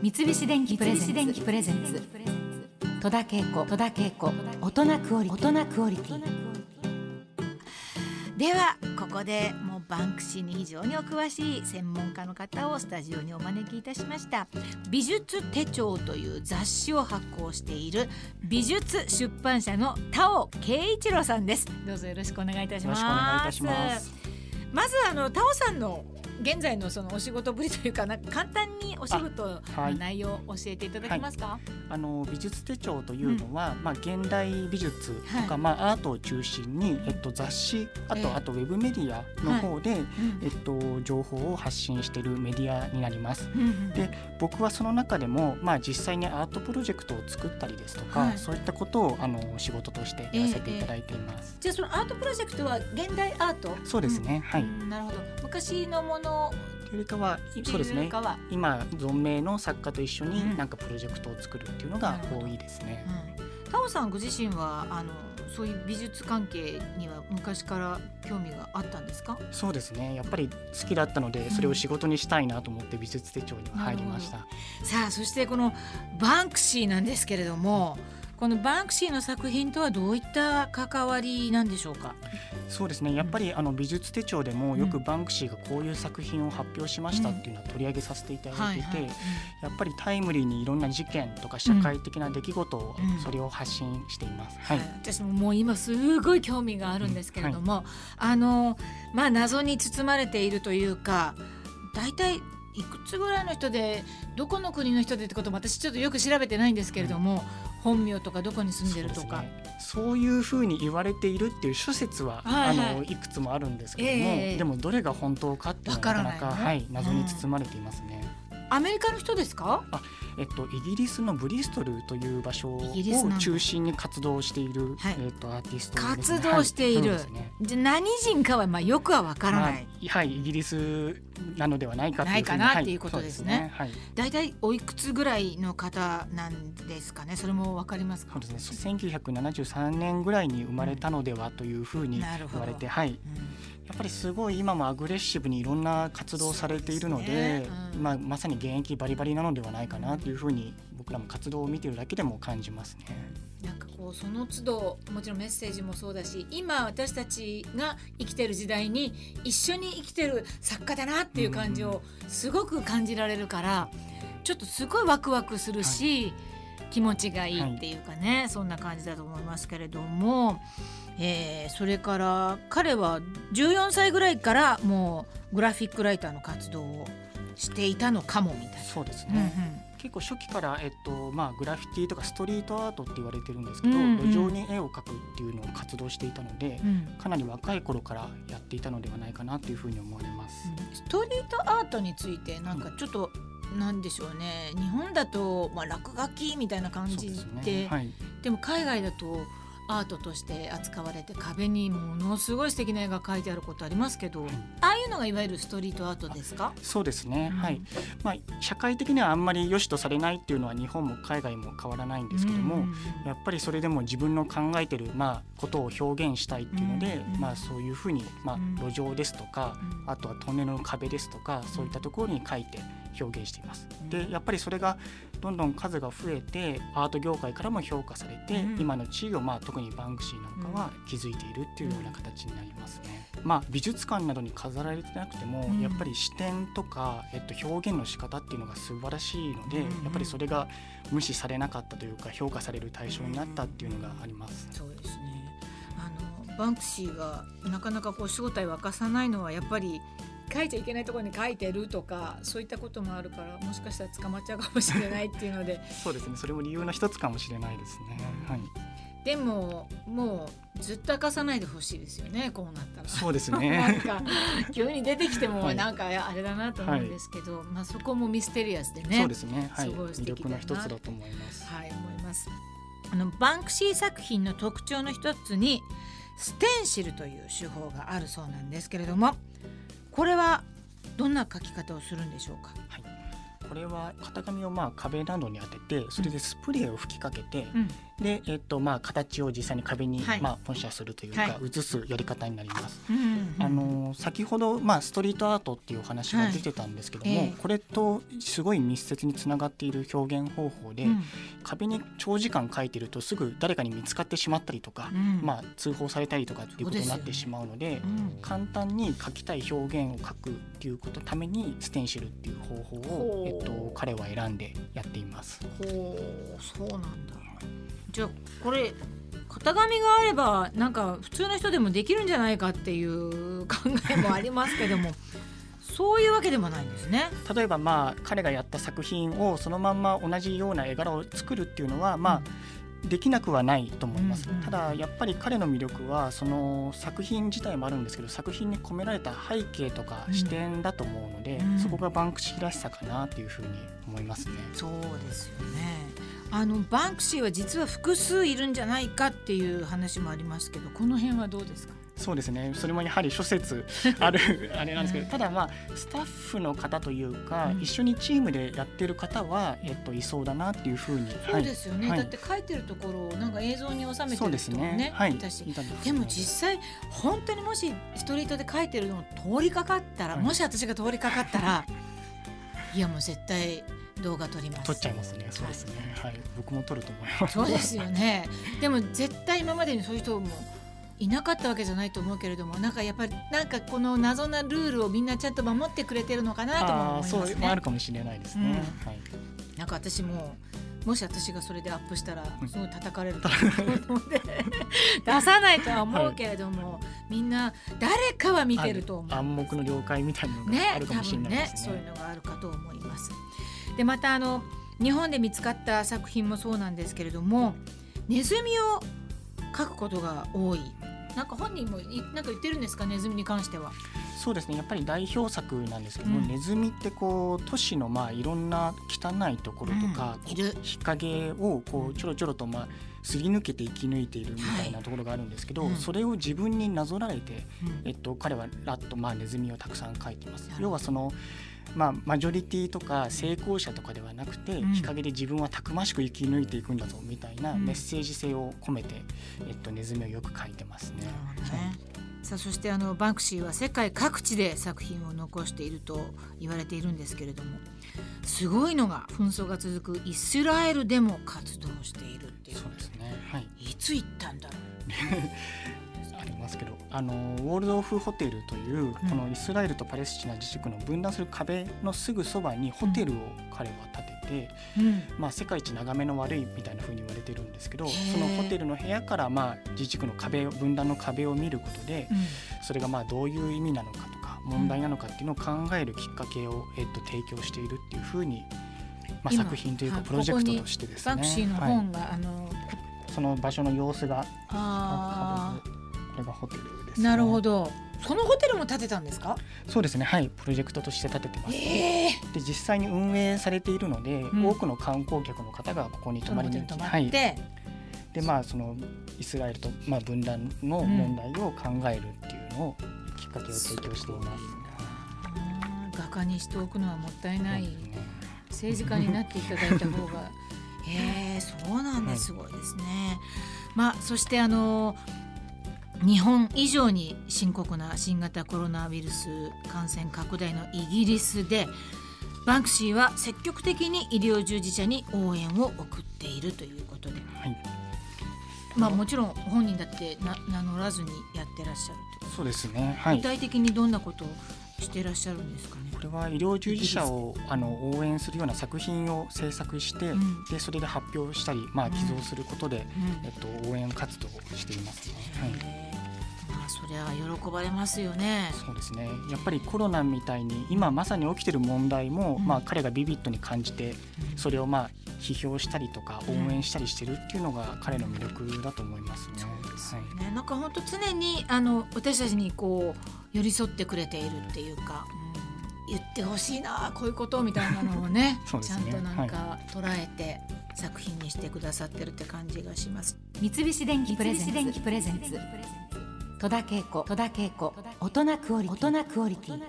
三菱電機プレゼンツ。戸田恵子戸田恵子大人クオリ大人クオリティ。ではここでもうバンクシーに非常にお詳しい専門家の方をスタジオにお招きいたしました。美術手帳という雑誌を発行している美術出版社の田尾圭一郎さんです。どうぞよろしくお願いいたします。よろしくお願いいたします。まずあの田尾さんの現在のそのお仕事ぶりというかな簡単にお仕事の内容を教えていただけますか、はい、あの美術手帳というのは、うん、まあ現代美術とか、はい、まあアートを中心にえっと雑誌あと、えー、あとウェブメディアの方で、はい、えっと情報を発信しているメディアになります。うん、で僕はその中でもまあ実際にアートプロジェクトを作ったりですとか、そういったことをあの仕事としてやらせていただいています。えーえ。ー、じゃあそのアートプロジェクトは現代アート？そうですね、はい。なるほど。昔のものというよりかはそうですね。今存命の作家と一緒になんかプロジェクトを作るっていうのが多いですね。うん、タオさんご自身はあのそういう美術関係には昔から興味があったんですか？そうですね。やっぱり好きだったのでそれを仕事にしたいなと思って美術手帳には入りました、うん、さあそしてこのバンクシーなんですけれども、このバンクシーの作品とはどういった関わりなんでしょうか？そうですね。やっぱりあの美術手帳でもよくバンクシーがこういう作品を発表しましたっていうのは取り上げさせていただいていてやっぱりタイムリーにいろんな事件とか社会的な出来事をそれを発信しています、はい、私ももう今すごい興味があるんですけれども、はい、あのまあ謎に包まれているというか大体いくつぐらいの人でどこの国の人でってことも私ちょっとよく調べてないんですけれども、本名とかどこに住んでるとか。そういうふうに言われているっていう諸説は、はいはい、あのいくつもあるんですけども、えー、でもどれが本当かっていうのはなかなか、ね、はい、謎に包まれていますね。アメリカの人ですか？あえっと、イギリスのブリストルという場所を中心に活動している、はい、えっと、アーティスト、ね、活動している、はい。ね、じゃ何人かはまあよくはわからない、まあ、はいイギリスなのではないかないかなっていうことですね。はい、大体、おいくつぐらいの方なんですかね？それもわかりますか？そうですね。1973年ぐらいに生まれたのではというふうに言われて、はい。うんやっぱりすごい今もアグレッシブにいろんな活動をされているので、ねうん、まあ、まさに現役バリバリなのではないかなというふうに僕らも活動を見てるだけでも感じますね。なんかこうその都度もちろんメッセージもそうだし今私たちが生きてる時代に一緒に生きてる作家だなっていう感じをすごく感じられるからちょっとすごいワクワクするし、はい、気持ちがいいっていうかね、はい、そんな感じだと思いますけれども。えー、それから彼は14歳ぐらいからもうグラフィックライターの活動をしていたのかもみたいな。そうですね、うんうん結構初期から、えっとまあ、グラフィティとかストリートアートって言われてるんですけど、うんうん、路上に絵を描くっていうのを活動していたので、うん、かなり若い頃からやっていたのではないかなというふうに思われます。うん、ストリートアートについてなんかちょっと、うん、なんでしょうね。日本だと、まあ、落書きみたいな感じで、ね。はい、でも海外だとアートとして扱われて壁にものすごい素敵な絵が描いてあることありますけど、ああいうのがいわゆるストリートアートですか？そうですね、うん、はいまあ、社会的にはあんまり良しとされないっていうのは日本も海外も変わらないんですけども、うん、やっぱりそれでも自分の考えてる、まあ、ことを表現したいっていうので、うん、まあ、そういうふうに、まあ、路上ですとか、あとはトンネルの壁ですとかそういったところに描いて表現しています。でやっぱりそれがどんどん数が増えてアート業界からも評価されて、うん、今の地位をまあ特にバンクシーなんかは築いているっていうような形になりますね。まあ、美術館などに飾られてなくても、うん、やっぱり視点とか、えっと、表現の仕方っていうのが素晴らしいので、うん。うん、やっぱりそれが無視されなかったというか評価される対象になったっていうのがあります。そうですね。あのバンクシーがなかなかこう正体を明かさないのはやっぱり書いちゃいけないところに書いてるとかそういったこともあるからもしかしたら捕まっちゃうかもしれないっていうので。そうですね。それも理由の一つかもしれないですね。はい、でももうずっと明かさないでほしいですよねこうなったら。そうですね。なんか急に出てきてもなんかあれだなと思うんですけど、はい、まあそこもミステリアスでねそうですね、はい、すごい魅力の一つだと思います。はい思います。あのバンクシー作品の特徴の一つにステンシルという手法があるそうなんですけれどもこれはどんな書き方をするんでしょうか、はい、これは型紙をまあ壁などに当ててそれでスプレーを吹きかけて、うん、で、えっとまあ、形を実際に壁に、はい。まあ、本写するというか、はい。写すやり方になります。あの先ほど、まあ、ストリートアートっていうお話が出てたんですけども、はい。ええ。これとすごい密接につながっている表現方法で、うん。壁に長時間描いてるとすぐ誰かに見つかってしまったりとか、うん。まあ、通報されたりとかっていうことになってしまうのでうん。簡単に描きたい表現を描くっていうことのためにステンシルっていう方法をえっと、彼は選んでやっています。ほう。そうなんだじゃあこれ型紙があればなんか普通の人でもできるんじゃないかっていう考えもありますけども。そういうわけでもないんですね。例えばまあ彼がやった作品をそのまんま同じような絵柄を作るっていうのはまあできなくはないと思います、うんうんただやっぱり彼の魅力はその作品自体もあるんですけど作品に込められた背景とかうん視点だと思うので、うん。そこがバンクシーらしさかなっていうふうに思いますね。そうですよねあのバンクシーは実は複数いるんじゃないかっていう話もありますけどこの辺はどうですか？そうですね。それもやはり諸説 あるあれなんですけど、うん。ただまあスタッフの方というか、うん。一緒にチームでやってる方は、えっと、いそうだなっていうふうにそうですよね、はい。だって書いてるところをなんか映像に収めてる人もねね。はい。いたし。でも実際本当にもしストリートで書いてるのを通りかかったら、はい。もし私が通りかかったら いやもう絶対動画撮ります撮っちゃいますね。そうですね。はい。僕も撮ると思います。そうですよねでも絶対今までにそういう人もいなかったわけじゃないと思うけれどもなんかやっぱりなんかこの謎なルールをみんなちゃんと守ってくれてるのかなともああ思いますそうもあねるかもしれないですね。うんはい。なんか私ももし私がそれでアップしたらうんすごい叩かれると思うので 出さないとは思うけれども、みんな誰かは見てると思う。暗黙の了解みたいなのがねあるかもしれないですね。多分ねそういうのがあるかと思います。でまたあの日本で見つかった作品もそうなんですけれどもネズミを描くことが多い。なんか本人もいなんか言ってるんですかネズミに関しては。そうですね。やっぱり代表作なんですけども、うん。ネズミってこう都市のまあいろんな汚いところとか、うん。日陰をこうちょろちょろとまあすり抜けて生き抜いているみたいなところがあるんですけど、はいうん。それを自分になぞらえて、うん。えっと、彼はラッと、まあ、ネズミをたくさん描いてます。要はその、まあ、マジョリティとか成功者とかではなくて、うん。日陰で自分はたくましく生き抜いていくんだぞみたいなうん。メッセージ性を込めて、えっと、ネズミをよく描いてますね。さあそしてあのバンクシーは世界各地で作品を残していると言われているんですけれどもすごいのが紛争が続くイスラエルでも活動しているっていう。そうですね、はい、いつ行ったんだろあり ますけどあのウォールドオフホテルという、ん。このイスラエルとパレスチナ自治区の分断する壁のすぐそばにホテルを彼は建てて、う、うん。まあ、世界一眺めの悪いみたいな風に言われてるんですけどそのホテルの部屋からまあ自治区の壁を分断の壁を見ることでそれがまあどういう意味なのかとか問題なのかっていうのを考えるきっかけを、えっと、提供しているっていう風に、まあ、今作品というかはいプロジェクトとしてですね。バンクシーのはいあのその場所の様子がれがホテルです、ーね、なるほど。そのホテルも建てたんですか？そうですね。はい。プロジェクトとして立ててます、ええ。で実際に運営されているので、ん。多くの観光客の方がここに泊まりに来て、はい、って、でまあそのイスラエルと、まあ、分断の問題を考えるっていうのをきっかけを提供しています。画家にしておくのはもったいない、ね政治家になっていただいた方が。へえそうなんではい。すすごいですね。まあそしてあの日本以上に深刻な新型コロナウイルス感染拡大のイギリスでバンクシーは積極的に医療従事者に応援を送っているということで、はい。まあもちろん本人だってな名乗らずにやってらっしゃるそうですね。はい。具体的にどんなことをしてらっしゃるんですかね？こ。れは医療従事者をあの応援するような作品を制作して、うん。でそれで発表したり、まあ、寄贈することで、うん。えっと、応援活動をしていますね。はいあそりゃ喜ばれますよね。そうですね。やっぱりコロナみたいに今まさに起きてる問題も、うん。まあ、彼がビビッドに感じてそれをまあ批評したりとか応うん。援したりしてるっていうのが彼の魅力だと思いますね。そうですよはい。ね、なんか本当常にあの私たちにこう寄り添ってくれているっていうか、うん、言ってほしいなこういうことみたいなのをね ね。ちゃんとなんか捉えて作品にしてくださってるって感じがします。三菱電機プレゼンツ戸田恵子戸田恵子大人クオリティ。大人クオリティ